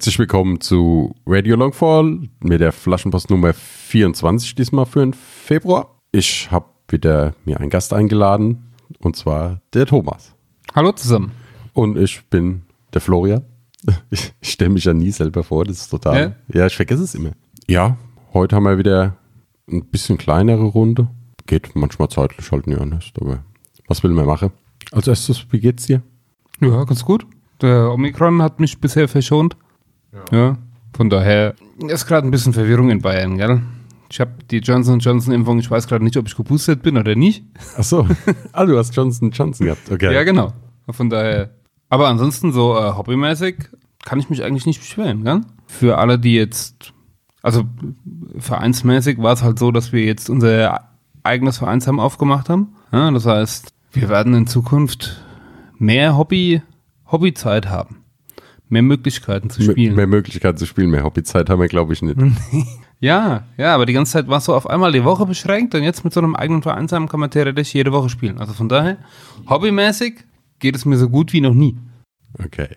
Herzlich willkommen zu Radio Longfall mit der Flaschenpost Nummer 24 diesmal für den Februar. Ich habe wieder mir einen Gast eingeladen und zwar der Thomas. Hallo zusammen. Und ich bin der Florian. Ich, ich stelle mich ja nie selber vor, das ist total. Ja? ja, ich vergesse es immer. Ja, heute haben wir wieder ein bisschen kleinere Runde. Geht manchmal zeitlich halt nicht anders, aber was will man machen? Als erstes, wie geht's dir? Ja, ganz gut. Der Omikron hat mich bisher verschont. Ja. ja von daher ist gerade ein bisschen Verwirrung in Bayern, gell? Ich habe die Johnson Johnson Impfung, ich weiß gerade nicht, ob ich geboostet bin oder nicht. Ach so. ah, du hast Johnson Johnson gehabt, okay. Ja, genau. Von daher. Aber ansonsten so äh, hobbymäßig kann ich mich eigentlich nicht beschweren, gell? Für alle, die jetzt, also vereinsmäßig war es halt so, dass wir jetzt unser eigenes Vereinsheim aufgemacht haben. Ja, das heißt, wir werden in Zukunft mehr Hobby, Hobbyzeit haben mehr Möglichkeiten zu spielen. Mehr, mehr Möglichkeiten zu spielen, mehr Hobbyzeit haben wir, glaube ich, nicht. ja, ja, aber die ganze Zeit war es so auf einmal die Woche beschränkt und jetzt mit so einem eigenen Vereinsheim kann man theoretisch jede Woche spielen. Also von daher, hobbymäßig geht es mir so gut wie noch nie. Okay.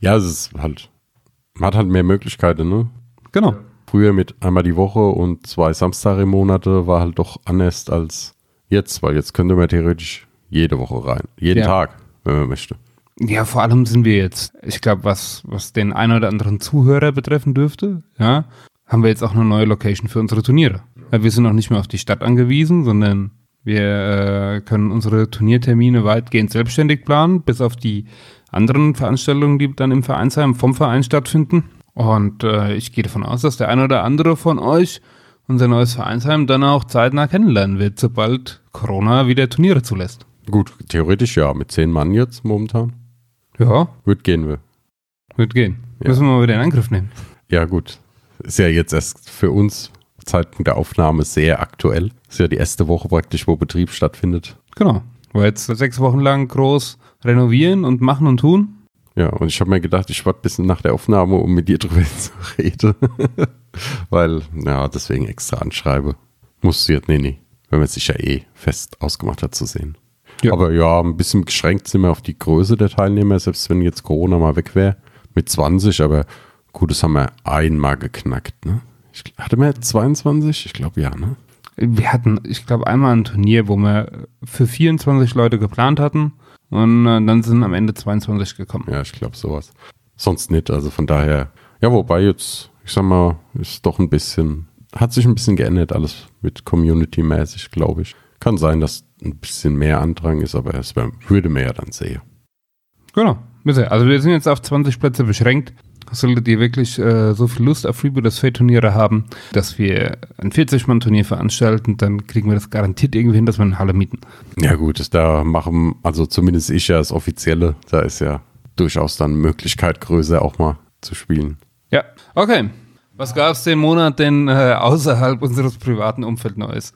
Ja, es ist halt, man hat halt mehr Möglichkeiten, ne? Genau. Früher mit einmal die Woche und zwei Samstage im Monat war halt doch anders als jetzt, weil jetzt könnte man theoretisch jede Woche rein. Jeden ja. Tag, wenn man möchte. Ja, vor allem sind wir jetzt, ich glaube, was, was den einen oder anderen Zuhörer betreffen dürfte, ja, haben wir jetzt auch eine neue Location für unsere Turniere. Wir sind auch nicht mehr auf die Stadt angewiesen, sondern wir äh, können unsere Turniertermine weitgehend selbstständig planen, bis auf die anderen Veranstaltungen, die dann im Vereinsheim vom Verein stattfinden. Und äh, ich gehe davon aus, dass der eine oder andere von euch unser neues Vereinsheim dann auch zeitnah kennenlernen wird, sobald Corona wieder Turniere zulässt. Gut, theoretisch ja, mit zehn Mann jetzt momentan. Ja. Wird gehen will. Wird gehen. Ja. Müssen wir mal wieder in Angriff nehmen. Ja, gut. Ist ja jetzt erst für uns Zeitpunkt der Aufnahme sehr aktuell. Ist ja die erste Woche praktisch, wo Betrieb stattfindet. Genau. Wo jetzt sechs Wochen lang groß renovieren und machen und tun. Ja, und ich habe mir gedacht, ich warte bis nach der Aufnahme, um mit dir drüber zu reden. Weil, ja, deswegen extra anschreibe. Muss sie jetzt, nee, nee. Wenn man sich ja eh fest ausgemacht hat zu sehen. Ja. Aber ja, ein bisschen geschränkt sind wir auf die Größe der Teilnehmer, selbst wenn jetzt Corona mal weg wäre. Mit 20, aber gut, das haben wir einmal geknackt. Ne? Ich, hatte wir 22? Ich glaube ja, ne? Wir hatten, ich glaube, einmal ein Turnier, wo wir für 24 Leute geplant hatten und äh, dann sind am Ende 22 gekommen. Ja, ich glaube sowas. Sonst nicht, also von daher, ja, wobei jetzt, ich sag mal, ist doch ein bisschen, hat sich ein bisschen geändert, alles mit Community-mäßig, glaube ich. Kann sein, dass ein bisschen mehr Andrang ist, aber es würde mehr dann sehen. Genau. Also wir sind jetzt auf 20 Plätze beschränkt. Solltet ihr wirklich äh, so viel Lust auf Freebooters Fate Turniere haben, dass wir ein 40-Mann-Turnier veranstalten, dann kriegen wir das garantiert irgendwie hin, dass wir eine Halle mieten. Ja gut, das da machen, also zumindest ich ja das Offizielle, da ist ja durchaus dann Möglichkeit größer auch mal zu spielen. Ja, okay. Was gab es den Monat denn äh, außerhalb unseres privaten Umfelds Neues?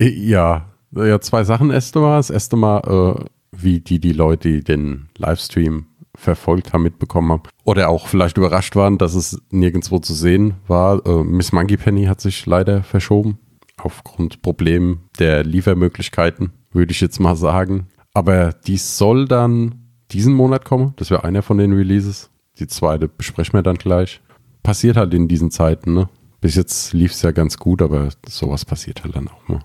Ja, ja, zwei Sachen erste Mal. Das erste Mal, äh, wie die, die Leute, die den Livestream verfolgt haben, mitbekommen haben. Oder auch vielleicht überrascht waren, dass es nirgendwo zu sehen war. Äh, Miss Monkey Penny hat sich leider verschoben. Aufgrund Problemen der Liefermöglichkeiten, würde ich jetzt mal sagen. Aber die soll dann diesen Monat kommen. Das wäre einer von den Releases. Die zweite besprechen wir dann gleich. Passiert halt in diesen Zeiten, ne? Bis jetzt lief es ja ganz gut, aber sowas passiert halt dann auch mal.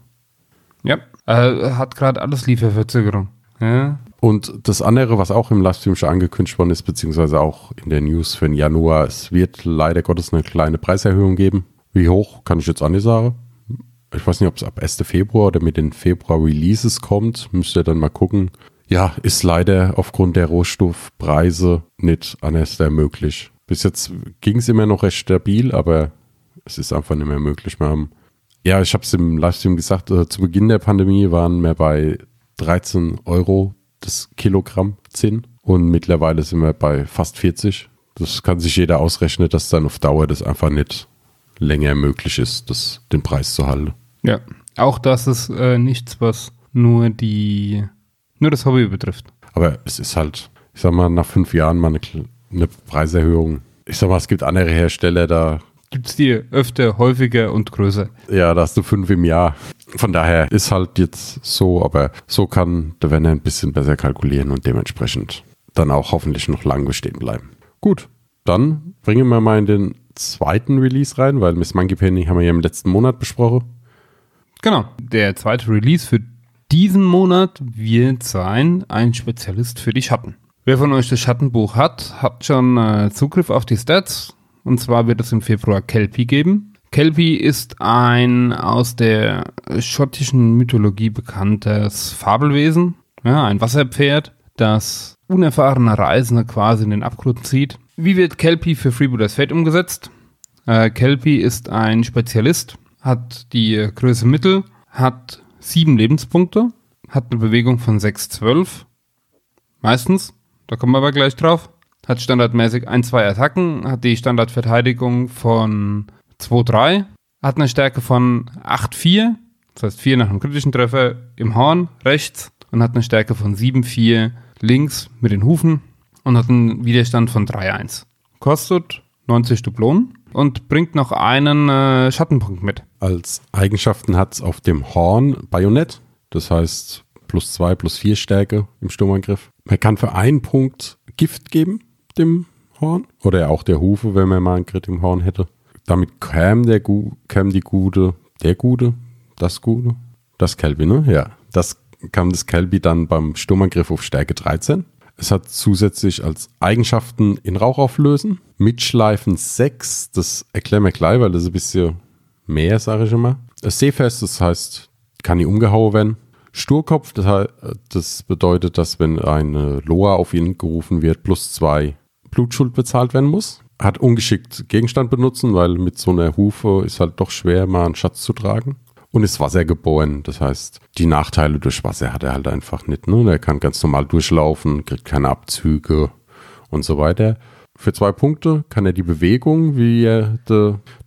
Ja, äh, hat gerade alles Lieferverzögerung. Ja. Und das andere, was auch im Livestream schon angekündigt worden ist, beziehungsweise auch in der News für den Januar, es wird leider Gottes eine kleine Preiserhöhung geben. Wie hoch, kann ich jetzt auch nicht sagen. Ich weiß nicht, ob es ab 1. Februar oder mit den Februar-Releases kommt. Müsst ihr dann mal gucken. Ja, ist leider aufgrund der Rohstoffpreise nicht anders möglich. Bis jetzt ging es immer noch recht stabil, aber es ist einfach nicht mehr möglich. Wir haben ja, ich habe es im Livestream gesagt, äh, zu Beginn der Pandemie waren wir bei 13 Euro das Kilogramm Zinn und mittlerweile sind wir bei fast 40. Das kann sich jeder ausrechnen, dass dann auf Dauer das einfach nicht länger möglich ist, das, den Preis zu halten. Ja, auch das ist äh, nichts, was nur die nur das Hobby betrifft. Aber es ist halt, ich sag mal, nach fünf Jahren mal eine, eine Preiserhöhung. Ich sag mal, es gibt andere Hersteller, da gibt es die öfter, häufiger und größer. Ja, da hast du fünf im Jahr. Von daher ist halt jetzt so, aber so kann der Werner ein bisschen besser kalkulieren und dementsprechend dann auch hoffentlich noch lang bestehen bleiben. Gut, dann bringen wir mal in den zweiten Release rein, weil Miss Monkey Penny haben wir ja im letzten Monat besprochen. Genau, der zweite Release für diesen Monat wird sein ein Spezialist für die Schatten. Wer von euch das Schattenbuch hat, hat schon äh, Zugriff auf die Stats. Und zwar wird es im Februar Kelpie geben. Kelpie ist ein aus der schottischen Mythologie bekanntes Fabelwesen, ja, ein Wasserpferd, das unerfahrene Reisende quasi in den Abgrund zieht. Wie wird Kelpie für Freebooters Fate umgesetzt? Äh, Kelpie ist ein Spezialist, hat die Größe Mittel, hat sieben Lebenspunkte, hat eine Bewegung von 6,12. Meistens, da kommen wir aber gleich drauf. Hat standardmäßig ein, zwei Attacken, hat die Standardverteidigung von 2-3, hat eine Stärke von 8-4, das heißt 4 nach einem kritischen Treffer im Horn rechts und hat eine Stärke von 7-4 links mit den Hufen und hat einen Widerstand von 3-1. Kostet 90 Dublonen und bringt noch einen äh, Schattenpunkt mit. Als Eigenschaften hat es auf dem Horn Bajonett, das heißt plus 2, plus 4 Stärke im Sturmangriff. Man kann für einen Punkt Gift geben, dem Horn, oder auch der Hufe, wenn man mal einen Crit im Horn hätte damit käme der käme die Gute, der Gute, das Gute, das Kelby, ne? Ja, das kam das Kelby dann beim Sturmangriff auf Stärke 13. Es hat zusätzlich als Eigenschaften in Rauch auflösen, Mitschleifen 6, das erklären wir gleich, weil das ein bisschen mehr, sage ich immer. Seefest, das heißt, kann nie umgehauen werden. Sturkopf, das bedeutet, dass wenn eine Loa auf ihn gerufen wird, plus zwei Blutschuld bezahlt werden muss hat ungeschickt Gegenstand benutzen, weil mit so einer Hufe ist halt doch schwer, mal einen Schatz zu tragen. Und ist wassergeboren. Das heißt, die Nachteile durch Wasser hat er halt einfach nicht. Ne? Er kann ganz normal durchlaufen, kriegt keine Abzüge und so weiter. Für zwei Punkte kann er die Bewegung, wie er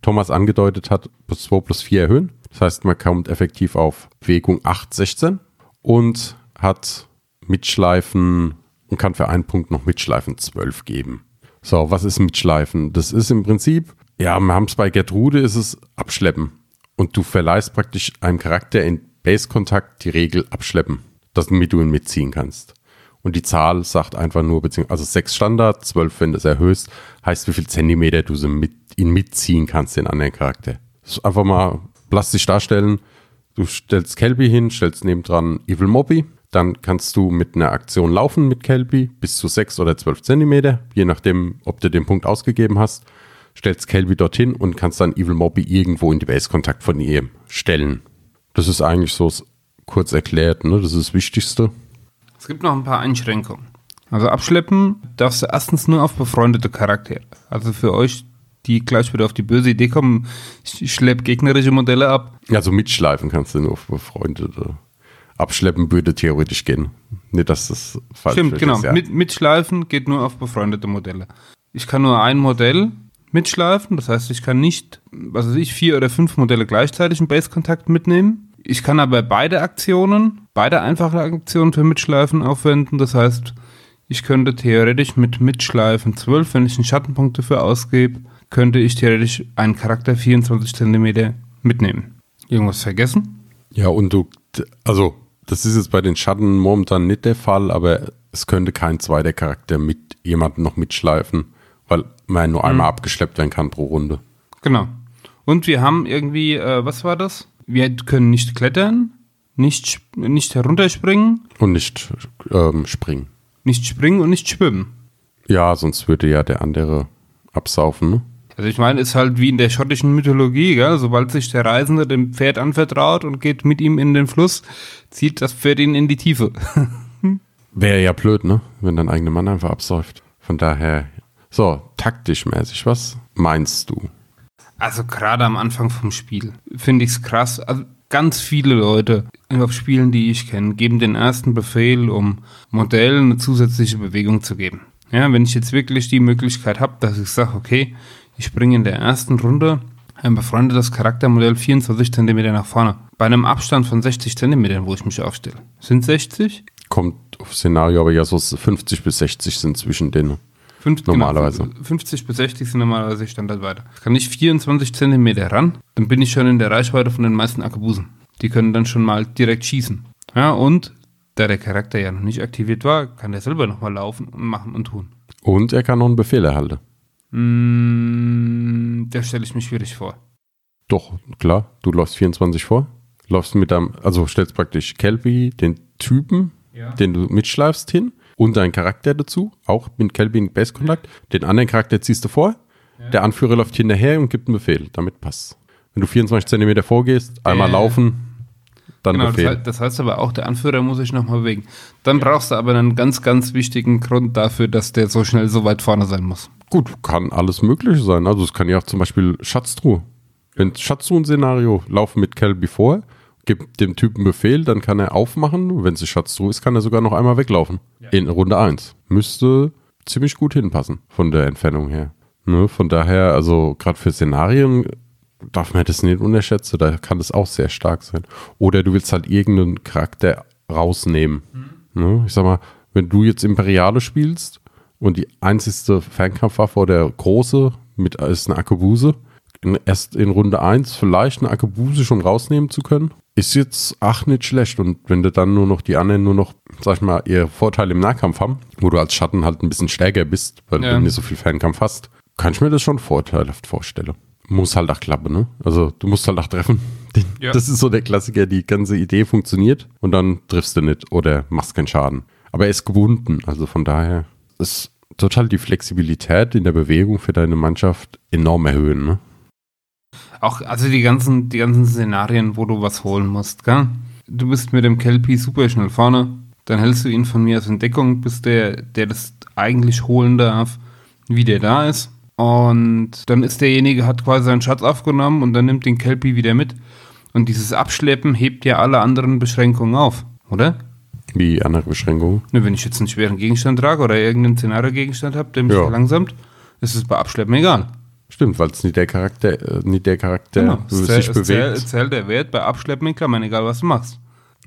Thomas angedeutet hat, plus 2 plus 4 erhöhen. Das heißt, man kommt effektiv auf Bewegung 8, 16 und hat Mitschleifen und kann für einen Punkt noch Mitschleifen 12 geben. So, was ist Mitschleifen? Das ist im Prinzip, ja, wir haben es bei Gertrude, ist es Abschleppen. Und du verleihst praktisch einem Charakter in Base-Kontakt die Regel Abschleppen, damit du ihn mitziehen kannst. Und die Zahl sagt einfach nur, also 6 Standard, 12, wenn du es erhöhst, heißt, wie viel Zentimeter du so mit, ihn mitziehen kannst, den anderen Charakter. Das ist einfach mal plastisch darstellen. Du stellst Kelby hin, stellst nebendran Evil Mobby, dann kannst du mit einer Aktion laufen mit Kelby bis zu 6 oder 12 Zentimeter, je nachdem, ob du den Punkt ausgegeben hast. Stellst Kelby dorthin und kannst dann Evil Mobby irgendwo in die Base-Kontakt von ihr stellen. Das ist eigentlich so kurz erklärt, ne? das ist das Wichtigste. Es gibt noch ein paar Einschränkungen. Also abschleppen darfst du erstens nur auf befreundete Charaktere. Also für euch, die gleich wieder auf die böse Idee kommen, ich schlepp gegnerische Modelle ab. Also mitschleifen kannst du nur auf befreundete abschleppen würde theoretisch gehen. Nicht, dass das falsch Stimmt, ist. Stimmt, genau. Ja. Mit, mitschleifen geht nur auf befreundete Modelle. Ich kann nur ein Modell mitschleifen, das heißt, ich kann nicht, was weiß ich, vier oder fünf Modelle gleichzeitig im Base-Kontakt mitnehmen. Ich kann aber beide Aktionen, beide einfache Aktionen für Mitschleifen aufwenden. Das heißt, ich könnte theoretisch mit Mitschleifen 12, wenn ich einen Schattenpunkt dafür ausgebe, könnte ich theoretisch einen Charakter 24 cm mitnehmen. Irgendwas vergessen? Ja, und du, also das ist jetzt bei den Schatten momentan nicht der Fall, aber es könnte kein zweiter Charakter mit jemandem noch mitschleifen, weil man nur einmal mhm. abgeschleppt werden kann pro Runde. Genau. Und wir haben irgendwie, äh, was war das? Wir können nicht klettern, nicht, nicht herunterspringen. Und nicht ähm, springen. Nicht springen und nicht schwimmen. Ja, sonst würde ja der andere absaufen, ne? Also ich meine, ist halt wie in der schottischen Mythologie, gell? sobald sich der Reisende dem Pferd anvertraut und geht mit ihm in den Fluss, zieht das Pferd ihn in die Tiefe. Wäre ja blöd, ne? Wenn dein eigener Mann einfach absäuft. Von daher, so, taktisch mäßig, was meinst du? Also gerade am Anfang vom Spiel finde ich es krass. Also ganz viele Leute auf Spielen, die ich kenne, geben den ersten Befehl, um Modellen eine zusätzliche Bewegung zu geben. Ja, wenn ich jetzt wirklich die Möglichkeit habe, dass ich sage, okay, ich bringe in der ersten Runde ein befreundetes Charaktermodell 24 cm nach vorne. Bei einem Abstand von 60 cm, wo ich mich aufstelle. Sind 60? Kommt auf Szenario, aber ja, so 50 bis 60 sind zwischen denen. 50, Normalerweise. Genau, 50 bis 60 sind normalerweise Standardweite. Kann ich 24 cm ran, dann bin ich schon in der Reichweite von den meisten Akkubusen. Die können dann schon mal direkt schießen. Ja, und da der Charakter ja noch nicht aktiviert war, kann der selber nochmal laufen und machen und tun. Und er kann noch einen Befehl erhalten. Mm, da stelle ich mir schwierig vor. Doch, klar, du läufst 24 vor. Läufst mit deinem, also stellst praktisch Kelby, den Typen, Ja. den du mitschleifst, hin und deinen Charakter dazu, auch mit Kelby in Base Contact. Den anderen Charakter ziehst du vor. Der Anführer läuft hinterher und gibt einen Befehl. Damit passt. Wenn du 24 Zentimeter vorgehst, einmal Äh. laufen, dann Genau, das, Befehl. heißt, das heißt aber auch, der Anführer muss sich nochmal bewegen. Dann brauchst du aber einen ganz, ganz wichtigen Grund dafür, dass der so schnell so weit vorne sein muss. Gut, kann alles Mögliche sein. Also es kann ja auch zum Beispiel Schatztruhe. Wenn Schatztruhen-Szenario laufen mit Kelby vor, gibt dem Typen Befehl, dann kann er aufmachen. Wenn es Schatztruhe ist, kann er sogar noch einmal weglaufen. In Runde 1. Müsste ziemlich gut hinpassen von der Entfernung her. Ne? Von daher, also gerade für Szenarien darf man das nicht unterschätzen. Da kann es auch sehr stark sein. Oder du willst halt irgendeinen Charakter rausnehmen. Ne? Ich sag mal, wenn du jetzt Imperiale spielst und die einzigste Fernkampfwaffe oder große mit ist eine Akkubuse, erst in Runde 1 vielleicht eine Akkubuse schon rausnehmen zu können, ist jetzt ach nicht schlecht. Und wenn du dann nur noch die anderen nur noch, sag ich mal, ihr Vorteil im Nahkampf haben, wo du als Schatten halt ein bisschen stärker bist, weil Ja. du nicht so viel Fernkampf hast, kann ich mir das schon vorteilhaft vorstellen. Muss halt auch klappen, ne? Also du musst halt auch treffen. Ja. Das ist so der Klassiker, die ganze Idee funktioniert und dann triffst du nicht oder machst keinen Schaden. Aber er ist gebunden, also von daher ist total die Flexibilität in der Bewegung für deine Mannschaft enorm erhöhen, ne? Auch, also die ganzen, die ganzen Szenarien, wo du was holen musst, gell? Du bist mit dem Kelpie super schnell vorne, dann hältst du ihn von mir aus in Deckung, bis der, der das eigentlich holen darf, wie der da ist. Und dann ist derjenige, hat quasi seinen Schatz aufgenommen und dann nimmt den Kelpie wieder mit. Und dieses Abschleppen hebt ja alle anderen Beschränkungen auf, oder? Wie andere Beschränkungen. Ne, wenn ich jetzt einen schweren Gegenstand trage oder irgendeinen Szenario-Gegenstand habe, der mich Ja. verlangsamt, ist es bei Abschleppen egal. Stimmt, weil es nicht der Charakter, äh, nicht der Charakter Genau. Sich zähl- bewegt. zählt der Wert bei Abschleppen in Klammern, egal was du machst.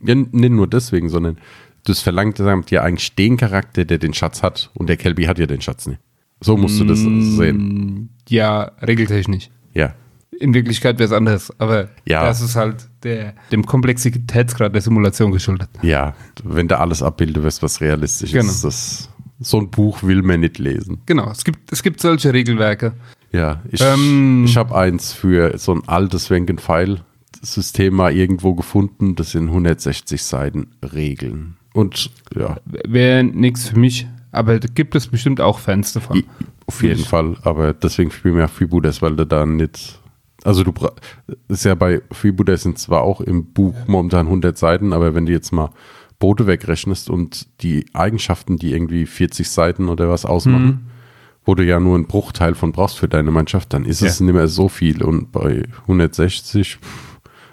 Ja, nicht nur deswegen, sondern das verlangt ja eigentlich den Charakter, der den Schatz hat und der Kelby hat ja den Schatz nicht. So musst du das Mm. sehen. Ja, regeltechnisch. Ja. In Wirklichkeit wäre es anders, aber Ja. das ist halt der, dem Komplexitätsgrad der Simulation geschuldet. Ja, wenn da alles abbildet, wirst was realistisch Genau. ist. Das, so ein Buch will man nicht lesen. Genau, es gibt, es gibt solche Regelwerke. Ja, ich, Ähm. ich habe eins für so ein altes Rank-and-File-System mal irgendwo gefunden. Das sind 160 Seiten Regeln. Und ja, Wäre nichts für mich, aber da gibt es bestimmt auch Fans davon. i- auf jeden Fall. Aber deswegen spielen wir Freebooters, weil du da nicht. Also du ist ja bei Freebooters sind zwar auch im Buch momentan 100 Seiten, aber wenn du jetzt mal Boote wegrechnest und die Eigenschaften, die irgendwie 40 Seiten oder was ausmachen, wo du ja nur einen Bruchteil von brauchst für deine Mannschaft, dann ist es Ja. nicht mehr so viel. Und bei 160, pff,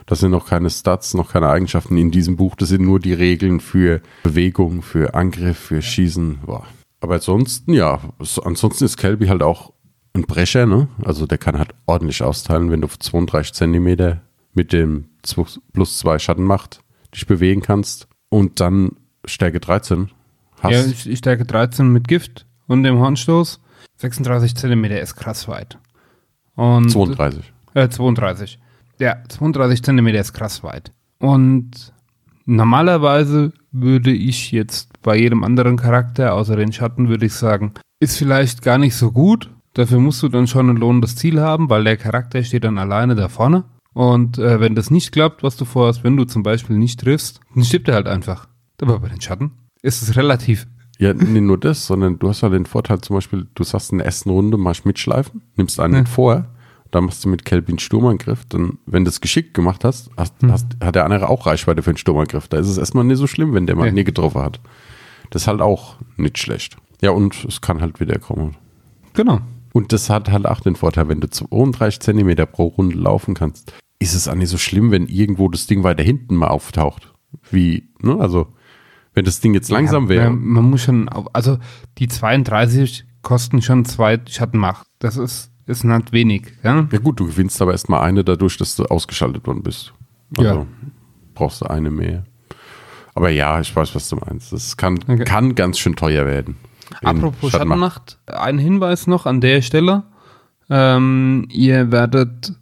das sind noch keine Stats, noch keine Eigenschaften in diesem Buch. Das sind nur die Regeln für Bewegung, für Angriff, für Schießen. Boah. Aber ansonsten, ja, so- ansonsten ist Kelby halt auch ein Brecher, ne? Also der kann halt ordentlich austeilen, wenn du auf 32 Zentimeter mit dem 2 plus 2 Schattenmacht dich bewegen kannst und dann Stärke 13 hast. Ja, stärke 13 mit Gift und dem Hornstoß. 36 Zentimeter ist krass weit. Und 32. Äh, 32. Ja, 32 Zentimeter ist krass weit. Und normalerweise würde ich jetzt bei jedem anderen Charakter, außer den Schatten, würde ich sagen, ist vielleicht gar nicht so gut. Dafür musst du dann schon ein lohnendes Ziel haben, weil der Charakter steht dann alleine da vorne. Und äh, wenn das nicht klappt, was du vorhast, wenn du zum Beispiel nicht triffst, dann stirbt er halt einfach. Aber bei den Schatten ist es relativ. Ja, nicht nur das, sondern du hast ja den Vorteil zum Beispiel, du sagst in der ersten Runde machst mitschleifen, nimmst einen Ja. vor, dann machst du mit Kelvin Sturmangriff, dann, wenn du es geschickt gemacht hast, hast, hast, hat der andere auch Reichweite für einen Sturmangriff. Da ist es erstmal nicht so schlimm, wenn der mal Ja. nie getroffen hat. Das ist halt auch nicht schlecht. Ja, und es kann halt wieder kommen. Genau. Und das hat halt auch den Vorteil, wenn du 32 Zentimeter pro Runde laufen kannst, ist es auch nicht so schlimm, wenn irgendwo das Ding weiter hinten mal auftaucht. Wie, ne? Also, wenn das Ding jetzt langsam ja, wäre. Man muss schon, auf, also die 32 kosten schon zwei Schattenmacht. Das ist, ist halt wenig. Ja? Ja gut, du gewinnst aber erstmal eine dadurch, dass du ausgeschaltet worden bist. Also Ja. brauchst du eine mehr. Aber ja, ich weiß, was du meinst. Das kann, Okay. kann ganz schön teuer werden. Apropos Schattenmacht. Schattenmacht, ein Hinweis noch an der Stelle. Ähm, ihr werdet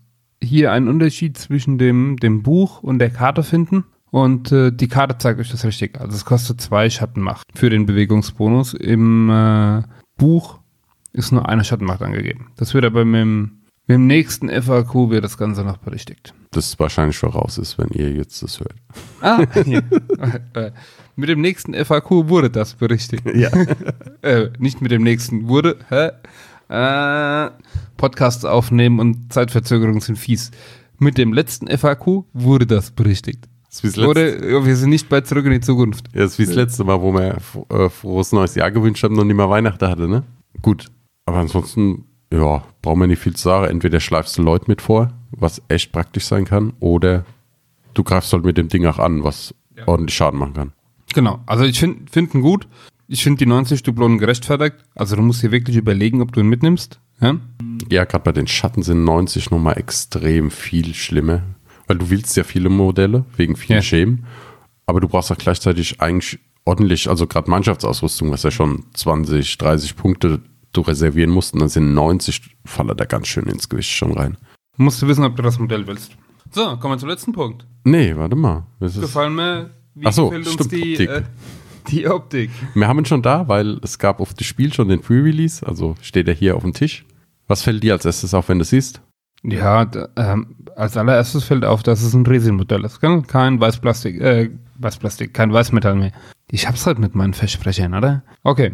hier einen Unterschied zwischen dem, dem Buch und der Karte finden. Und äh, die Karte zeigt euch das richtig. Also es kostet zwei Schattenmacht für den Bewegungsbonus. Im äh, Buch ist nur eine Schattenmacht angegeben. Das wird aber mit dem, mit dem nächsten FAQ wird das Ganze noch berichtigt. Das wahrscheinlich voraus ist, wenn ihr jetzt das hört. Ah, hier. äh, mit dem nächsten FAQ wurde das berichtigt. Ja. äh, nicht mit dem nächsten wurde. Hä? Äh, Podcasts aufnehmen und Zeitverzögerungen sind fies. Mit dem letzten FAQ wurde das berichtigt. Das Oder wir sind nicht bei Zurück in die Zukunft. ja, das ist wie das letzte Mal, wo wir äh, frohes neues Jahr gewünscht haben und nicht mal Weihnachten hatte, ne? Gut. Aber ansonsten, ja, brauchen wir nicht viel zu sagen. Entweder schleifst du Leute mit vor, was echt praktisch sein kann, oder du greifst halt mit dem Ding auch an, was ordentlich Schaden machen kann. Genau. Also ich finde find ihn gut. Ich finde die 90 Dublonen gerechtfertigt. Also du musst hier wirklich überlegen, ob du ihn mitnimmst. Ja? Ja, gerade bei den Schatten sind 90 nochmal extrem viel schlimmer. Weil du willst ja viele Modelle, wegen vielen Ja. Schemen. Aber du brauchst auch gleichzeitig eigentlich ordentlich, also gerade Mannschaftsausrüstung, was ja schon 20, 30 Punkte du reservieren musst. Und dann sind 90, falle da ganz schön ins Gewicht schon rein. Musst du wissen, ob du das Modell willst. So, kommen wir zum letzten Punkt. Nee, warte mal. Das Gefallen mir, wie Ach so, gefällt uns stimmt, die Optik. Äh, die Optik. wir haben ihn schon da, weil es gab auf das Spiel schon den Pre-Release, also steht er hier auf dem Tisch. Was fällt dir als erstes auf, wenn du es siehst? Ja, ähm, als allererstes fällt auf, dass es ein Resin-Modell ist. gell? Kein Weißplastik, äh, Weißplastik, kein Weißmetall mehr. Ich hab's halt mit meinen Versprechern, oder? Okay.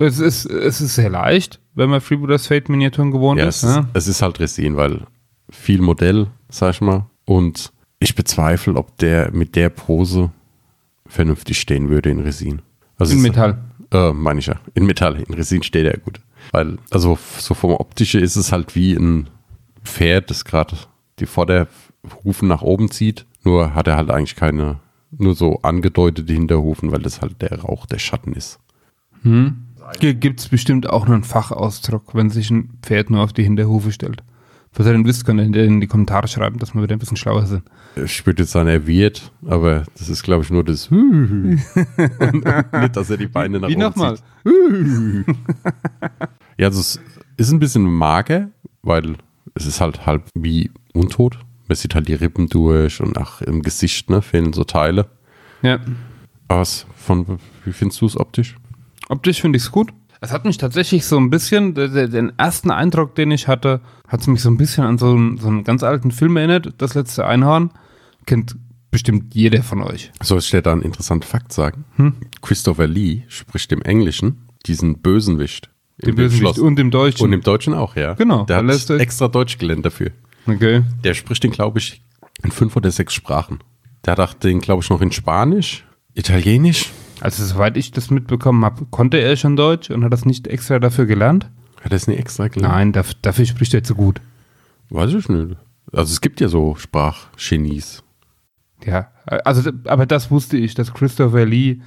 Es, ist, es ist sehr leicht, wenn man Freebooters Fate Miniaturen gewohnt Ja, ist. es, ist, Ja? es ist halt Resin, weil viel Modell, sag ich mal. Und ich bezweifle, ob der mit der Pose vernünftig stehen würde in Resin. Also In Metall. Äh, meine ich ja. In Metall. In Resin steht er gut. Weil, also so vom Optische ist es halt wie ein Pferd, das gerade die Vorderhufen nach oben zieht. Nur hat er halt eigentlich keine, nur so angedeutete Hinterhufen, weil das halt der Rauch der Schatten ist. Hm? Gibt es bestimmt auch einen Fachausdruck, wenn sich ein Pferd nur auf die Hinterhufe stellt. Was ihr denn wisst, könnt ihr in die Kommentare schreiben, dass wir wieder ein bisschen schlauer sind. Ich würde jetzt sagen, er wird, aber das ist, glaube ich, nur das Und nicht, dass er die Beine nach Wie oben nochmal? zieht. Ja, also es ist ein bisschen mager, weil es ist halt halb wie untot. Man sieht halt die Rippen durch und auch im Gesicht ne, fehlen so Teile. Ja. Aber was von, wie findest du es optisch? Optisch finde ich es gut. Es hat mich tatsächlich so ein bisschen, den ersten Eindruck, den ich hatte, hat es mich so ein bisschen an so einen, so einen ganz alten Film erinnert, das letzte Einhorn. Kennt bestimmt jeder von euch. Soll ich dir da einen interessanten Fakt sagen? Hm? Christopher Lee spricht im Englischen diesen Bösenwicht. Bösewicht Schloss. und im Deutschen. Und im Deutschen auch, ja. Genau, Der er hat extra Deutsch gelernt dafür. okay. Der spricht den, glaube ich, in fünf oder sechs Sprachen. Der hat auch den, glaube ich, noch in Spanisch, Italienisch. Also soweit ich das mitbekommen habe, konnte er schon Deutsch und hat das nicht extra dafür gelernt? Hat er es nicht extra gelernt? Nein, daf- dafür spricht er zu gut. Weiß ich nicht. Also es gibt ja so Sprachgenies. Ja, also aber das wusste ich, dass Christopher Lee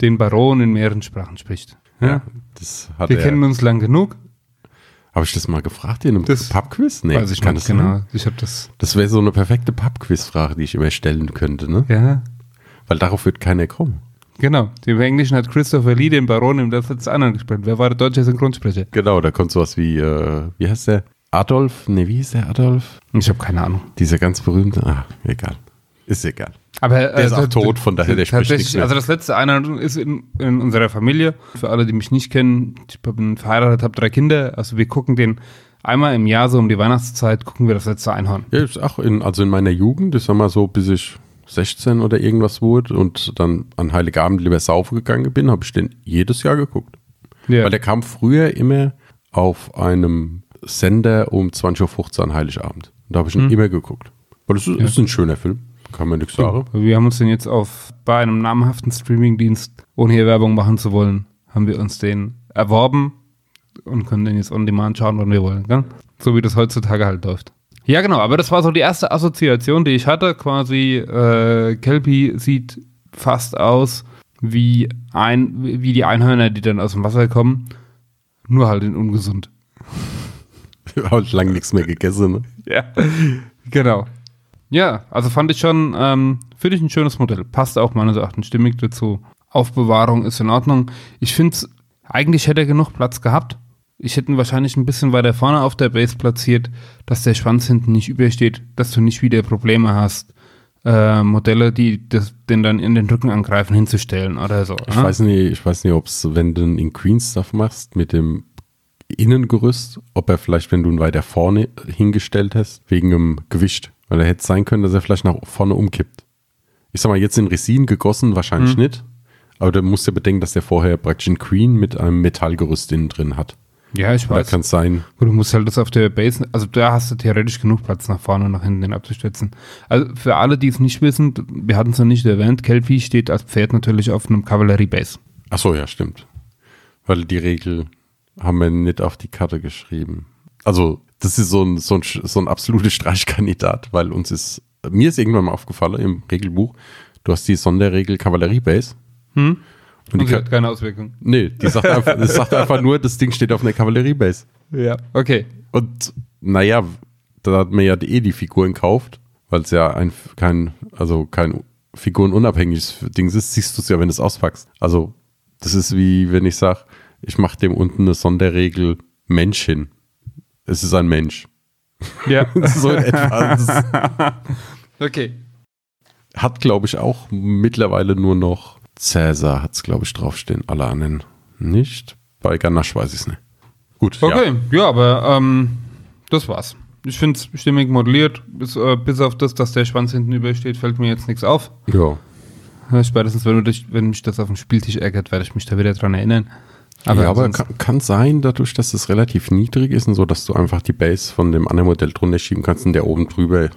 den Baron in mehreren Sprachen spricht. Ja. Das hat Wir er. kennen uns lang genug. Habe ich das mal gefragt in einem Das Pubquiz? Nee, weiß ich kann nicht das genau. sein? Ich habe das. Das wäre so eine perfekte Pubquiz-Frage, die ich immer stellen könnte, ne? Ja, Weil darauf wird keiner kommen. Genau. Im Englischen hat Christopher Lee den Baron im letzten anderen gespielt. Wer war der deutsche Synchronsprecher? Genau, da kommt sowas wie, äh, wie heißt der? Adolf? Ne, wie hieß der Adolf? Ich habe keine Ahnung. Dieser ganz berühmte, ah, egal. Ist egal. Aber äh, Der ist auch d- tot, von daher, der spricht nichts tatsächlich. mehr. Also das letzte Einladung ist in, in unserer Familie. Für alle, die mich nicht kennen, ich bin verheiratet, habe drei Kinder. Also wir gucken den einmal im Jahr so um die Weihnachtszeit gucken wir das letzte Einhorn. Ja, auch in, also in meiner Jugend, ich sag mal so, bis ich 16 oder irgendwas wurde und dann an Heiligabend lieber saufen gegangen bin, habe ich den jedes Jahr geguckt. Ja. Weil der kam früher immer auf einem Sender um 20.15 Uhr an Heiligabend. Und da habe ich ihn Hm. immer geguckt. Weil das ist, ist ein schöner Film, kann man nichts sagen. Wir haben uns den jetzt auf bei einem namhaften Streamingdienst, ohne hier Werbung machen zu wollen, haben wir uns den erworben und können den jetzt on demand schauen, wann wir wollen. Gell? So wie das heutzutage halt läuft. Ja, genau, aber das war so die erste Assoziation, die ich hatte. Quasi, äh, Kelpie sieht fast aus wie, ein, wie die Einhörner, die dann aus dem Wasser kommen, nur halt in ungesund. halt lange nichts mehr gegessen, ne? Ja, genau. Ja, also fand ich schon, ähm, finde ich ein schönes Modell. Passt auch meines Erachtens stimmig dazu. Aufbewahrung ist in Ordnung. Ich finde es, eigentlich hätte er genug Platz gehabt. Ich hätte ihn wahrscheinlich ein bisschen weiter vorne auf der Base platziert, dass der Schwanz hinten nicht übersteht, dass du nicht wieder Probleme hast, äh, Modelle, die das, den dann in den Rücken angreifen, hinzustellen oder so. Ich weiß nicht, ich weiß nicht, ob es, wenn du ihn in Queen Stuff machst mit dem Innengerüst, ob er vielleicht, wenn du ihn weiter vorne hingestellt hast, wegen dem Gewicht, weil er hätte sein können, dass er vielleicht nach vorne umkippt. Ich sag mal, jetzt in Resin gegossen, wahrscheinlich Hm. nicht. Aber du musst ja bedenken, dass der vorher praktisch einen Queen mit einem Metallgerüst innen drin hat. Ja, ich Da weiß. kann es sein, Du musst halt das auf der Base, also da hast du theoretisch genug Platz nach vorne und nach hinten den abzustützen. Also für alle, die es nicht wissen, wir hatten es noch nicht erwähnt, Kelpie steht als Pferd natürlich auf einem Kavallerie-Base. Ach so, ja, stimmt. Weil die Regel haben wir nicht auf die Karte geschrieben. Also, das ist so ein, so ein, so ein absoluter Streichkandidat, weil uns ist, mir ist irgendwann mal aufgefallen im Regelbuch, du hast die Sonderregel Kavallerie-Base. Hm? Und die, Und hat keine Auswirkung. nee, die sagt einfach, das sagt einfach nur, das Ding steht auf einer Kavallerie-Base. Ja. Okay. Und naja, da hat man ja eh die Figuren gekauft, weil es ja ein, kein, also kein figurenunabhängiges Ding ist, siehst du es ja, wenn du es auspackst. Also, das ist wie, wenn ich sage, ich mache dem unten eine Sonderregel Mensch hin. Es ist ein Mensch. Ja. so in etwa. Okay. hat, glaube ich, auch mittlerweile nur noch Cäsar, hat es, glaube ich, draufstehen. Alle anderen nicht. Bei Ganache weiß ich es nicht. Gut, Okay, ja, aber ähm, das war's. Ich finde es stimmig modelliert. Bis, äh, bis auf das, dass der Schwanz hinten übersteht, fällt mir jetzt nichts auf. ja. Ja, Spätestens, wenn, du dich, wenn mich das auf dem Spieltisch ärgert, werde ich mich da wieder dran erinnern. Aber, ja, aber kann, kann sein, dadurch, dass es relativ niedrig ist und so, dass du einfach die Base von dem anderen Modell drunter schieben kannst und der oben drüber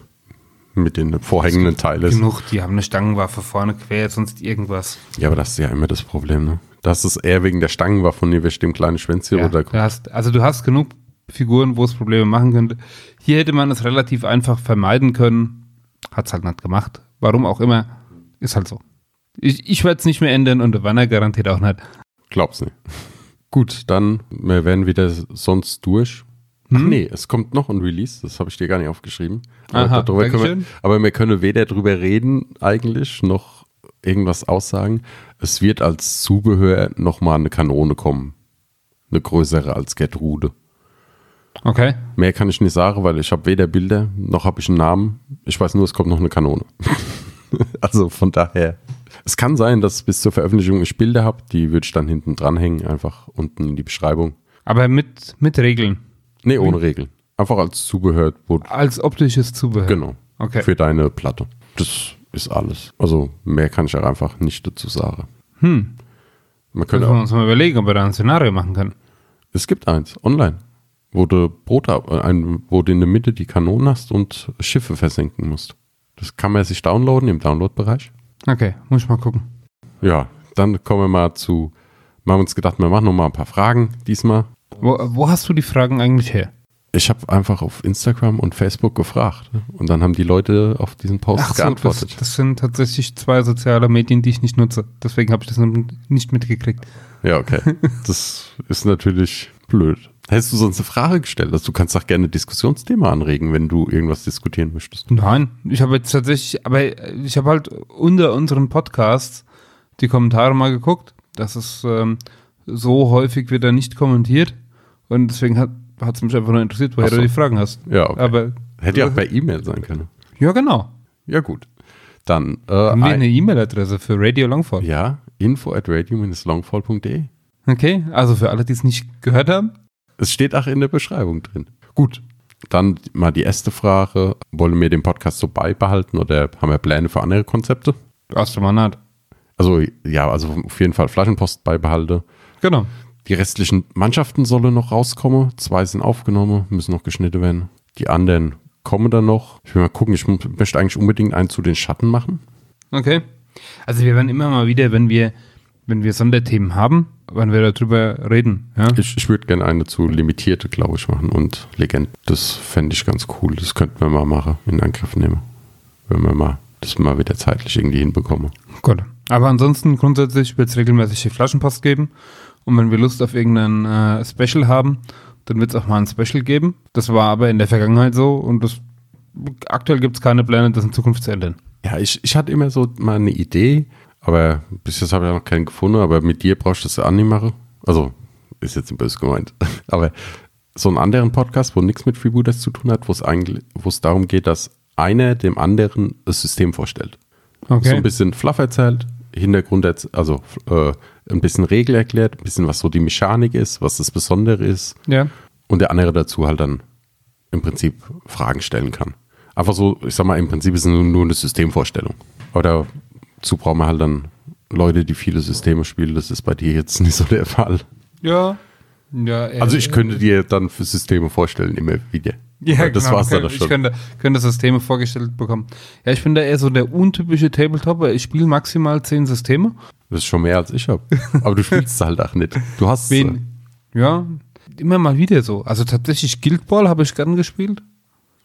mit den vorhängenden Teilen genug, die haben eine Stangenwaffe vorne quer, sonst irgendwas. Ja, aber das ist ja immer das Problem, ne? Das ist eher wegen der Stangenwaffe und nicht wegen dem kleinen Schwänzchen Ja, oder du hast, also du hast genug Figuren, wo es Probleme machen könnte. Hier hätte man es relativ einfach vermeiden können. Hat es halt nicht gemacht. Warum auch immer. Ist halt so. Ich, ich werde es nicht mehr ändern und der Wanner garantiert auch nicht. glaub's nicht. Gut, dann wir werden wieder sonst durch. Ach Hm? nee, es kommt noch ein Release, das habe ich dir gar nicht aufgeschrieben. Aha, darüber können wir, aber wir können weder drüber reden eigentlich, noch irgendwas aussagen. Es wird als Zubehör nochmal eine Kanone kommen. Eine größere als Gertrude. Okay. Mehr kann ich nicht sagen, weil ich habe weder Bilder, noch habe ich einen Namen. Ich weiß nur, es kommt noch eine Kanone. also von daher. Es kann sein, dass bis zur Veröffentlichung ich Bilder habe, die würde ich dann hinten dranhängen, einfach unten in die Beschreibung. Aber mit, mit Regeln. Nee, ohne Regeln. Einfach als Zubehör. wo- Als optisches Zubehör. Genau. Okay. Für deine Platte. Das ist alles. Also mehr kann ich auch einfach nicht dazu sagen. Hm. Man Können könnte wir uns mal überlegen, ob wir da ein Szenario machen können. es gibt eins, online, wo du Brot äh, ein, wo du in der Mitte die Kanonen hast und Schiffe versenken musst. Das kann man sich downloaden im Download-Bereich. Okay, muss ich mal gucken. Ja, dann kommen wir mal zu, wir haben uns gedacht, wir machen noch mal ein paar Fragen diesmal. Wo, wo hast du die Fragen eigentlich her? Ich habe einfach auf Instagram und Facebook gefragt ne? und dann haben die Leute auf diesen Post Ach so, das, geantwortet. das sind tatsächlich zwei soziale Medien, die ich nicht nutze. Deswegen habe ich das nicht mitgekriegt. Ja, okay. Das ist natürlich blöd. Hättest du sonst eine Frage gestellt? Also du kannst auch gerne Diskussionsthema anregen, wenn du irgendwas diskutieren möchtest. Nein, ich habe jetzt tatsächlich, aber ich habe halt unter unseren Podcasts die Kommentare mal geguckt. Das ist ähm, so häufig wird da nicht kommentiert und deswegen hat es mich einfach nur interessiert, woher so. du die Fragen hast. Ja, okay. Aber Hätte ja auch per E-Mail sein können. ja, genau. Ja, gut. Dann, äh, Haben wir ein, eine E-Mail-Adresse für Radio Longfall? ja, info at radio-longfall.de. Okay, also für alle, die es nicht gehört haben. Es steht auch in der Beschreibung drin. Gut. Dann mal die erste Frage. Wollen wir den Podcast so beibehalten oder haben wir Pläne für andere Konzepte? Astromanat. Also, ja, also auf jeden Fall Flaschenpost beibehalte. Genau. Die restlichen Mannschaften sollen noch rauskommen. Zwei sind aufgenommen, müssen noch geschnitten werden. Die anderen kommen dann noch. Ich will mal gucken, ich möchte eigentlich unbedingt einen zu den Schatten machen. Okay. Also wir werden immer mal wieder, wenn wir, wenn wir Sonderthemen haben, wenn wir darüber reden. Ja? Ich, ich würde gerne eine zu limitierte, glaube ich, machen und Legend. Das fände ich ganz cool. Das könnten wir mal machen, in Angriff nehmen. Wenn wir mal das mal wieder zeitlich irgendwie hinbekommen. Gut. Aber ansonsten grundsätzlich wird es regelmäßig die Flaschenpost geben. Und wenn wir Lust auf irgendein äh, Special haben, dann wird es auch mal ein Special geben. Das war aber in der Vergangenheit so und das, aktuell gibt es keine Pläne, das in Zukunft zu ändern. Ja, ich, ich hatte immer so mal eine Idee, aber bis jetzt habe ich noch keinen gefunden, aber mit dir brauchst du das auch nicht machen. Also, ist jetzt ein böse gemeint. aber so einen anderen Podcast, wo nichts mit Freebooters zu tun hat, wo es eigentlich, wo es darum geht, dass einer dem anderen das System vorstellt. Okay. So ein bisschen fluff erzählt, Hintergrund, also äh, ein bisschen Regel erklärt, ein bisschen was so die Mechanik ist, was das Besondere ist Ja. und der andere dazu halt dann im Prinzip Fragen stellen kann. Einfach so, ich sag mal, im Prinzip ist es nur, eine Systemvorstellung. Aber dazu brauchen wir halt dann Leute, die viele Systeme spielen. Das ist bei dir jetzt nicht so der Fall. Ja. ja äh, Also ich könnte dir dann für Systeme vorstellen, immer wieder. Ja, das genau. war's dann auch Ich schon. könnte, könnte Systeme vorgestellt bekommen. Ja, ich bin da eher so der untypische Tabletopper. Ich spiele maximal zehn Systeme. Das ist schon mehr als ich habe. Aber du spielst halt auch nicht. Du hast Wen? Ja, immer mal wieder so. Also tatsächlich Guild Ball habe ich gern gespielt.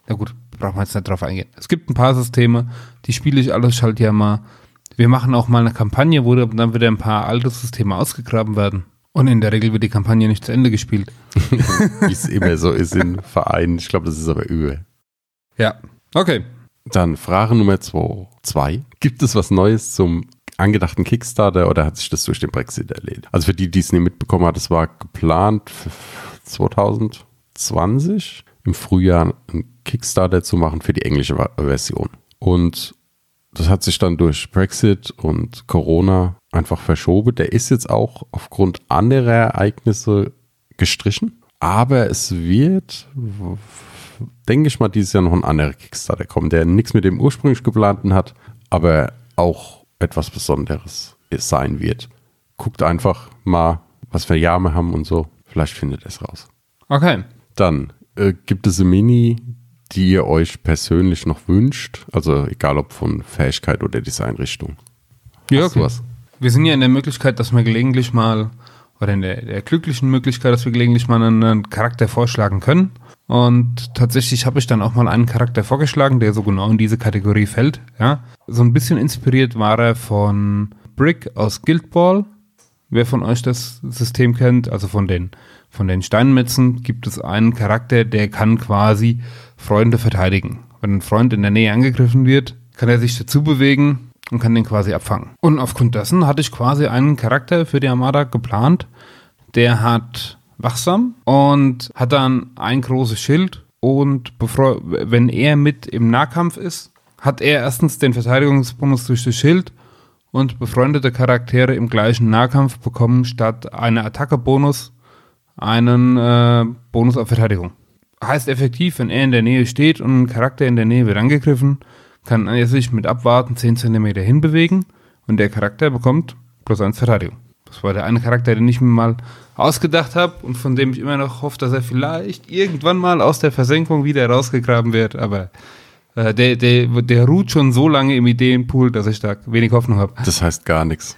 Na gut, brauchen wir jetzt nicht drauf eingehen. Es gibt ein paar Systeme, die spiele ich alles halt ja mal. Wir machen auch mal eine Kampagne, wo dann wieder ein paar alte Systeme ausgegraben werden. Und in der Regel wird die Kampagne nicht zu Ende gespielt. wie es immer so ist in Vereinen. Ich glaube, das ist aber übel. Ja. Okay. Dann Frage Nummer zwei. zwei. Gibt es was Neues zum angedachten Kickstarter oder hat sich das durch den Brexit erledigt? Also für die, die es nicht mitbekommen hat, es war geplant für 2020 im Frühjahr einen Kickstarter zu machen für die englische Version. Und das hat sich dann durch Brexit und Corona einfach verschoben. Der ist jetzt auch aufgrund anderer Ereignisse gestrichen. Aber es wird, denke ich mal, dieses Jahr noch ein anderer Kickstarter kommen, der nichts mit dem ursprünglich geplanten hat, aber auch etwas Besonderes sein wird. Guckt einfach mal, was für wir haben und so. Vielleicht findet es raus. Okay. Dann äh, gibt es eine Mini, die ihr euch persönlich noch wünscht. Also egal ob von Fähigkeit oder Designrichtung. Ja, okay. was? Wir sind ja in der Möglichkeit, dass wir gelegentlich mal, oder in der, der glücklichen Möglichkeit, dass wir gelegentlich mal einen, einen Charakter vorschlagen können. Und tatsächlich habe ich dann auch mal einen Charakter vorgeschlagen, der so genau in diese Kategorie fällt. Ja. So ein bisschen inspiriert war er von Brick aus Guild Ball. Wer von euch das System kennt, also von den, von den Steinmetzen, gibt es einen Charakter, der kann quasi Freunde verteidigen. Wenn ein Freund in der Nähe angegriffen wird, kann er sich dazu bewegen und kann den quasi abfangen. Und aufgrund dessen hatte ich quasi einen Charakter für die Armada geplant, der hat wachsam und hat dann ein großes Schild und bevor, wenn er mit im Nahkampf ist, hat er erstens den Verteidigungsbonus durch das Schild und befreundete Charaktere im gleichen Nahkampf bekommen statt einer Attacke-Bonus einen äh, Bonus auf Verteidigung. Heißt effektiv, wenn er in der Nähe steht und ein Charakter in der Nähe wird angegriffen, kann er sich mit Abwarten 10 cm hinbewegen und der Charakter bekommt plus 1 Verteidigung. Das war der eine Charakter, den ich mir mal ausgedacht habe und von dem ich immer noch hoffe, dass er vielleicht irgendwann mal aus der Versenkung wieder rausgegraben wird. Aber äh, der, der, der ruht schon so lange im Ideenpool, dass ich da wenig Hoffnung habe. Das heißt gar nichts.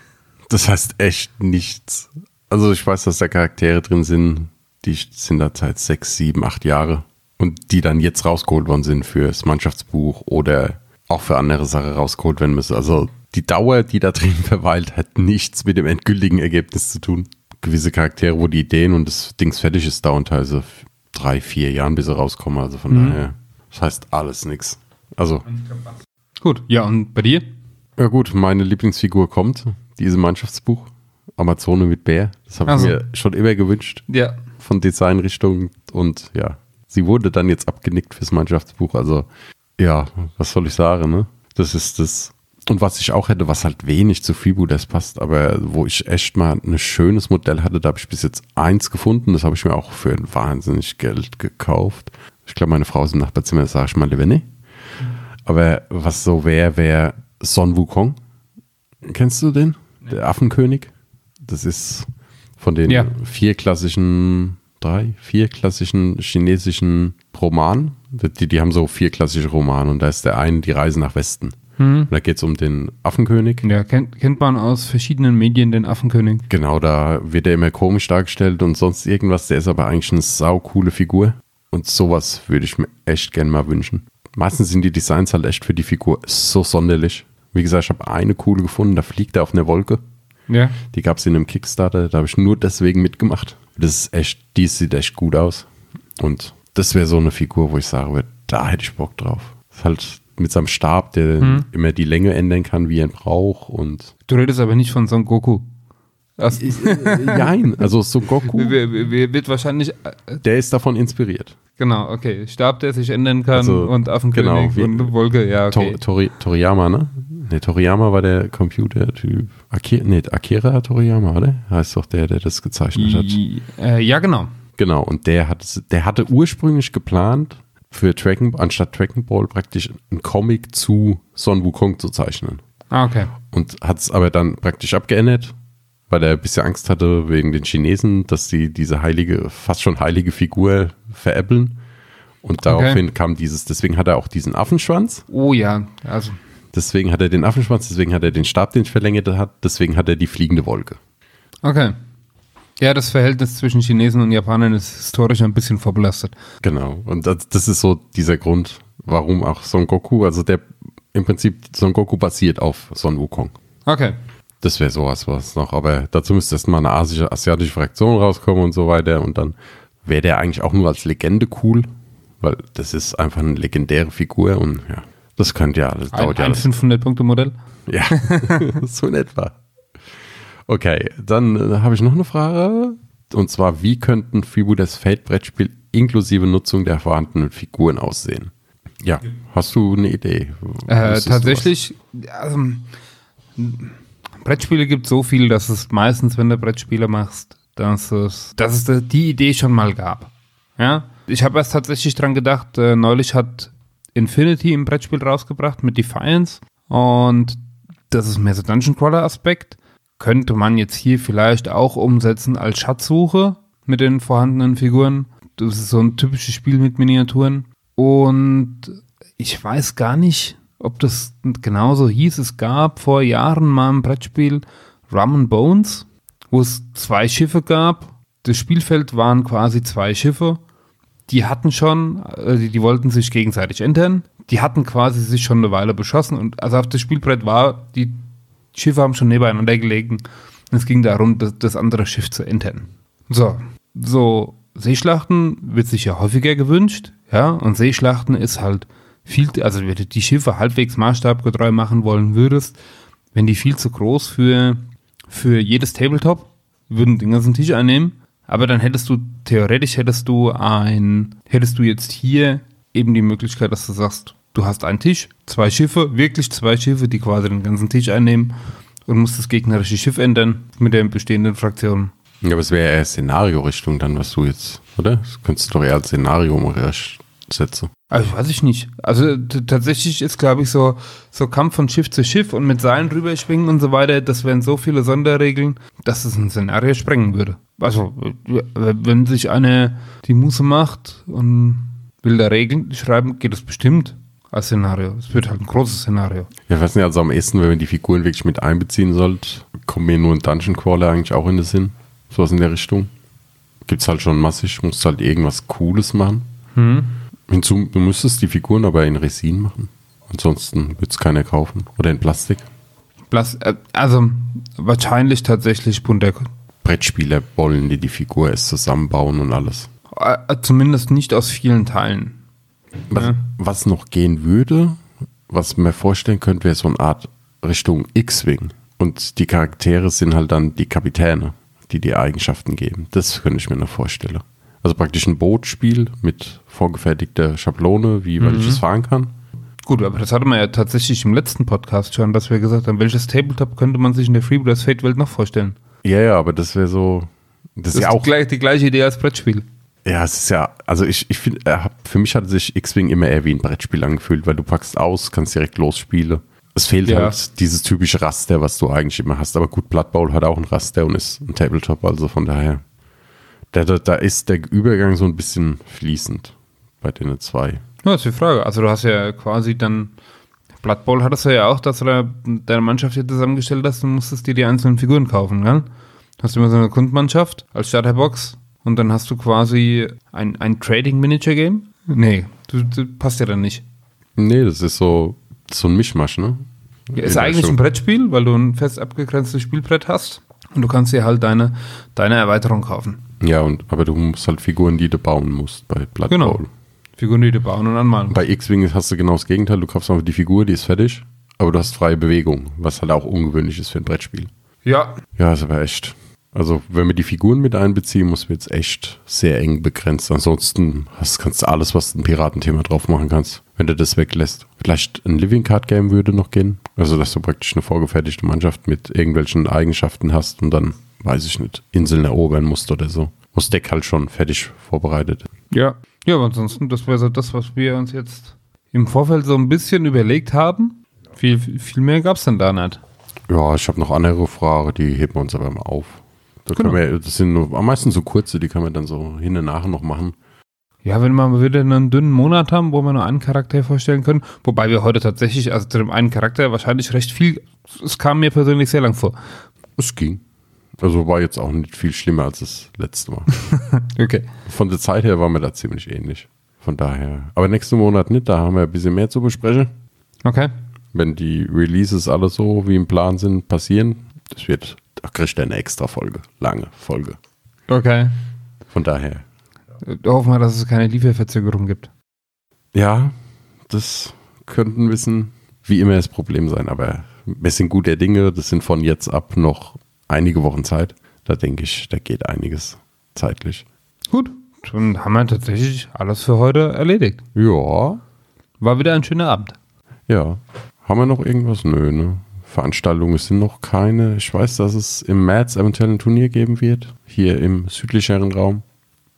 Das heißt echt nichts. Also ich weiß, dass da Charaktere drin sind, die sind da seit sechs, sieben, acht Jahre und die dann jetzt rausgeholt worden sind fürs Mannschaftsbuch oder auch für andere Sachen rausgeholt werden müssen. Also die Dauer, die da drin verweilt, hat nichts mit dem endgültigen Ergebnis zu tun. Gewisse Charaktere, wo die Ideen und das Dings fertig ist, dauern teilweise drei, vier Jahren, bis sie rauskommen. Also von Mhm. daher, das heißt alles nichts. Also Gut, ja, und bei dir? ja gut, meine Lieblingsfigur kommt, diese Mannschaftsbuch, Amazone mit Bär. Das habe ich Also. mir schon immer gewünscht Ja. Von Designrichtung und ja, sie wurde dann jetzt abgenickt fürs Mannschaftsbuch. Also ja, was soll ich sagen, ne? Das ist das. Und was ich auch hätte, was halt wenig zu Freebooters passt, aber wo ich echt mal ein schönes Modell hatte, da habe ich bis jetzt eins gefunden. Das habe ich mir auch für ein wahnsinnig Geld gekauft. Ich glaube, meine Frau ist im Nachbarzimmer, das sage ich mal lieber nicht. Aber was so wäre, wäre Son Wukong. Kennst du den? Der Affenkönig? Das ist von den Ja. vier klassischen, drei, vier klassischen chinesischen Romanen. Die, die haben so vier klassische Romane und da ist der eine die Reise nach Westen. Hm. Da geht es um den Affenkönig. Ja, kennt, kennt man aus verschiedenen Medien den Affenkönig. Genau, da wird er immer komisch dargestellt und sonst irgendwas. Der ist aber eigentlich eine saukoole Figur. Und sowas würde ich mir echt gerne mal wünschen. Meistens sind die Designs halt echt für die Figur so sonderlich. Wie gesagt, ich habe eine coole gefunden, da fliegt er auf einer Wolke. Ja. Die gab es in einem Kickstarter, da habe ich nur deswegen mitgemacht. Das ist echt, die sieht echt gut aus. Und das wäre so eine Figur, wo ich sagen würde, da hätte ich Bock drauf. Ist halt mit seinem Stab, der Hm. immer die Länge ändern kann, wie er ihn braucht. Und Du redest aber nicht von Son Goku. Nein, also Son Goku, wir- wir- wir- wird wahrscheinlich, äh, der ist davon inspiriert. genau, okay, Stab, der sich ändern kann Also, und Affenkönig genau, wie- und eine Wolke, ja, okay. Tor, Tori, Toriyama, ne? Ne, Toriyama war der Computertyp. Akira, nee, Akira Toriyama, oder? Heißt doch der, der das gezeichnet hat. I- äh, ja, genau. Genau, und der, hat, der hatte ursprünglich geplant, für Dragon, anstatt Dragon Ball praktisch einen Comic zu Son Wukong zu zeichnen. Ah, okay. Und hat es aber dann praktisch abgeändert, weil er ein bisschen Angst hatte wegen den Chinesen, dass sie diese heilige, fast schon heilige Figur veräppeln. Und daraufhin kam dieses, deswegen hat er auch diesen Affenschwanz. Oh ja, also, Deswegen hat er den Affenschwanz, deswegen hat er den Stab, den ich verlängert hat, deswegen hat er die fliegende Wolke. okay. Ja, das Verhältnis zwischen Chinesen und Japanern ist historisch ein bisschen vorbelastet. Genau. Und das, das ist so dieser Grund, warum auch Son Goku, also der im Prinzip Son Goku basiert auf Son Wukong. Okay. Das wäre sowas was noch, aber dazu müsste erstmal eine asische, asiatische Fraktion rauskommen und so weiter und dann wäre der eigentlich auch nur als Legende cool, weil das ist einfach eine legendäre Figur und ja, das könnte ja alles, Ein, dauert ja ein alles. 500-Punkte-Modell. Ja, so in etwa. Okay, dann äh, habe ich noch eine Frage. Und zwar, wie könnten Freebooters Fate-Brettspiel inklusive Nutzung der vorhandenen Figuren aussehen? Ja, hast du eine Idee? Äh, tatsächlich, also, Brettspiele gibt so viel, dass es meistens, wenn du Brettspiele machst, dass es, dass es die Idee schon mal gab. Ja, ich habe erst tatsächlich dran gedacht, äh, neulich hat Infinity ein Brettspiel rausgebracht mit Defiance und das ist mehr so Dungeon Crawler Aspekt. Könnte man jetzt hier vielleicht auch umsetzen als Schatzsuche mit den vorhandenen Figuren. Das ist so ein typisches Spiel mit Miniaturen. Und ich weiß gar nicht, ob das genauso hieß. Es gab vor Jahren mal ein Brettspiel Rum and Bones, wo es zwei Schiffe gab. Das Spielfeld waren quasi zwei Schiffe. Die hatten schon, äh, die, die wollten sich gegenseitig entern. Die hatten quasi sich schon eine Weile beschossen und also auf das Spielbrett war, die Schiffe haben schon nebeneinander gelegen. Es ging darum, das, das andere Schiff zu entern. So, so Seeschlachten wird sich ja häufiger gewünscht, ja, und Seeschlachten ist halt viel, also wenn du die Schiffe halbwegs maßstabgetreu machen wollen würdest, wenn die viel zu groß für, für jedes Tabletop, würden den ganzen Tisch einnehmen, aber dann hättest du, theoretisch hättest du ein, hättest du jetzt hier eben die Möglichkeit, dass du sagst, du hast einen Tisch, zwei Schiffe, wirklich zwei Schiffe, die quasi den ganzen Tisch einnehmen und musst das gegnerische Schiff ändern mit der bestehenden Fraktion. Ja, aber es wäre eher Szenario-Richtung dann, was du jetzt, oder? Das könntest du doch eher als Szenario setzen. Also weiß ich nicht. Also tatsächlich ist, glaube ich, so, so Kampf von Schiff zu Schiff und mit Seilen rüberschwingen und so weiter, das wären so viele Sonderregeln, dass es ein Szenario sprengen würde. Also, wenn sich eine die Muße macht und will da Regeln schreiben, geht das bestimmt als Szenario. Es wird halt ein großes Szenario. Ja, ich weiß nicht, also am ehesten, wenn man die Figuren wirklich mit einbeziehen sollt, kommt mir nur ein Dungeon Crawler eigentlich auch in den Sinn. Sowas in der Richtung. Gibt's halt schon massig, musst halt irgendwas Cooles machen. Hm. Hinzu, du müsstest die Figuren aber in Resin machen. Ansonsten wird's keiner kaufen. Oder in Plastik. Plas äh, also wahrscheinlich tatsächlich bunter. Brettspieler wollen die die Figur erst zusammenbauen und alles. Äh, zumindest nicht aus vielen Teilen. Was, Ja. was noch gehen würde, was man vorstellen könnte, wäre so eine Art Richtung X-Wing. Und die Charaktere sind halt dann die Kapitäne, die die Eigenschaften geben. Das könnte ich mir noch vorstellen. Also praktisch ein Bootspiel mit vorgefertigter Schablone, wie man Mhm. es fahren kann. Gut, aber das hatte man ja tatsächlich im letzten Podcast schon, dass wir gesagt haben, welches Tabletop könnte man sich in der Freebooters Fate Welt noch vorstellen? Ja, ja, aber das wäre so. Das, Das ist ja auch. die, gleich, die gleiche Idee als Brettspiel. Ja, es ist ja. Also ich, ich finde, äh, für mich hat sich X-Wing immer eher wie ein Brettspiel angefühlt, weil du packst aus, kannst direkt losspielen. Es fehlt Ja. halt dieses typische Raster, was du eigentlich immer hast. Aber gut, Blood Bowl hat auch ein Raster und ist ein Tabletop, also von daher. Da, da, da ist der Übergang so ein bisschen fließend bei den zwei. Ja, ist die Frage. Also du hast ja quasi dann Blood Bowl hattest du ja auch, dass du deine Mannschaft hier zusammengestellt hast und musstest dir die einzelnen Figuren kaufen, gell? Hast du immer so eine Grundmannschaft als Starterbox und dann hast du quasi ein, ein Trading-Miniature-Game? Nee, du, du passt ja dann nicht. Nee, das ist so, so ein Mischmasch, ne? Ja, ist eigentlich ein Brettspiel, weil du ein fest abgegrenztes Spielbrett hast und du kannst dir halt deine, deine Erweiterung kaufen. Ja, und, aber du musst halt Figuren, die du bauen musst bei Blood Genau. Bowl. Figuren, die du bauen und anmalen. Bei X-Wing hast du genau das Gegenteil. Du kaufst einfach die Figur, die ist fertig, aber du hast freie Bewegung, was halt auch ungewöhnlich ist für ein Brettspiel. Ja, Ja, ist aber echt. Also, wenn wir die Figuren mit einbeziehen, muss wir jetzt echt sehr eng begrenzt. Ansonsten hast, kannst du alles, was ein Piratenthema drauf machen kannst, wenn du das weglässt. Vielleicht ein Living Card Game würde noch gehen. Also, dass du praktisch eine vorgefertigte Mannschaft mit irgendwelchen Eigenschaften hast und dann, weiß ich nicht, Inseln erobern musst oder so. Muss Deck halt schon fertig vorbereitet. Ja. Ja, aber ansonsten, das wäre so das, was wir uns jetzt im Vorfeld so ein bisschen überlegt haben. Viel, viel mehr gab es dann da nicht. Ja, ich habe noch andere Fragen, die heben wir uns aber mal auf. Da Genau. können wir, das sind nur, am meisten so kurze, die kann man dann so hin und nach noch machen. Ja, wenn wir wieder einen dünnen Monat haben, wo wir nur einen Charakter vorstellen können, wobei wir heute tatsächlich, also zu dem einen Charakter wahrscheinlich recht viel, es kam mir persönlich sehr lang vor. Es ging. Also war jetzt auch nicht viel schlimmer als das letzte Mal. Okay. Von der Zeit her waren wir da ziemlich ähnlich. Von daher. Aber nächsten Monat nicht, da haben wir ein bisschen mehr zu besprechen. Okay. Wenn die Releases alle so wie im Plan sind, passieren, das wird, da kriegt er eine extra Folge. Lange Folge. Okay. Von daher. Hoffen wir, dass es keine Lieferverzögerung gibt. Ja, das könnte ein bisschen wie immer das Problem sein, aber wir sind guter Dinge. Das sind von jetzt ab noch einige Wochen Zeit. Da denke ich, da geht einiges zeitlich. Gut, dann haben wir tatsächlich alles für heute erledigt. Ja, War wieder ein schöner Abend. ja. Haben wir noch irgendwas? Nö, ne? Veranstaltungen sind noch keine. Ich weiß, dass es im März eventuell ein Turnier geben wird, hier im südlicheren Raum.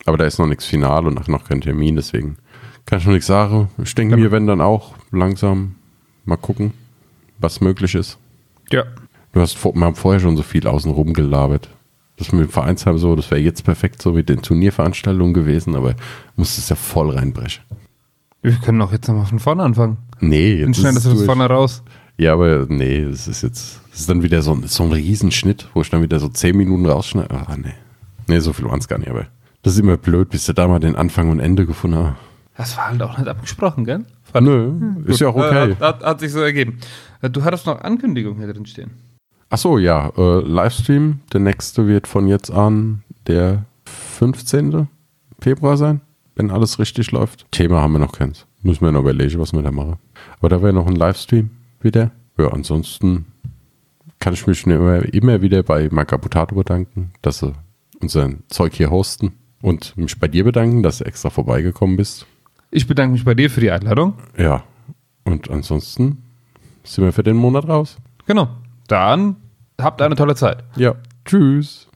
Aber da ist noch nichts final und auch noch kein Termin, deswegen kann ich noch nichts sagen. Ich denke mir, wenn dann auch langsam mal gucken, was möglich ist. Ja. Du hast vor, wir haben vorher schon so viel außenrum gelabert. Das mit dem Vereinsheim so, das wäre jetzt perfekt so mit den Turnierveranstaltungen gewesen, aber muss es ja voll reinbrechen. Wir können auch jetzt nochmal von vorne anfangen. Nee, Dann jetzt schneidest ist du es das vorne raus. Ja, aber nee, das ist jetzt, das ist dann wieder so ein, so ein Riesenschnitt, wo ich dann wieder so 10 Minuten rausschneide. Ah, nee. Nee, so viel waren es gar nicht, aber das ist immer blöd, bis du da mal den Anfang und Ende gefunden hast. Das war halt auch nicht abgesprochen, gell? Nö, ist ja auch okay. Äh, Hat, hat, hat sich so ergeben. Äh, Du hattest noch Ankündigungen hier drin stehen. Ach so, ja, äh, Livestream, der nächste wird von jetzt an der 15. Februar sein, wenn alles richtig läuft. Thema haben wir noch keins. Müssen wir noch überlegen, was wir da machen. Aber da wäre noch ein Livestream wieder. Ja, ansonsten kann ich mich immer, immer wieder bei Macaputato bedanken, dass sie unser Zeug hier hosten und mich bei dir bedanken, dass du extra vorbeigekommen bist. Ich bedanke mich bei dir für die Einladung. Ja, und ansonsten sind wir für den Monat raus. Genau. Dann habt eine tolle Zeit. Ja, tschüss.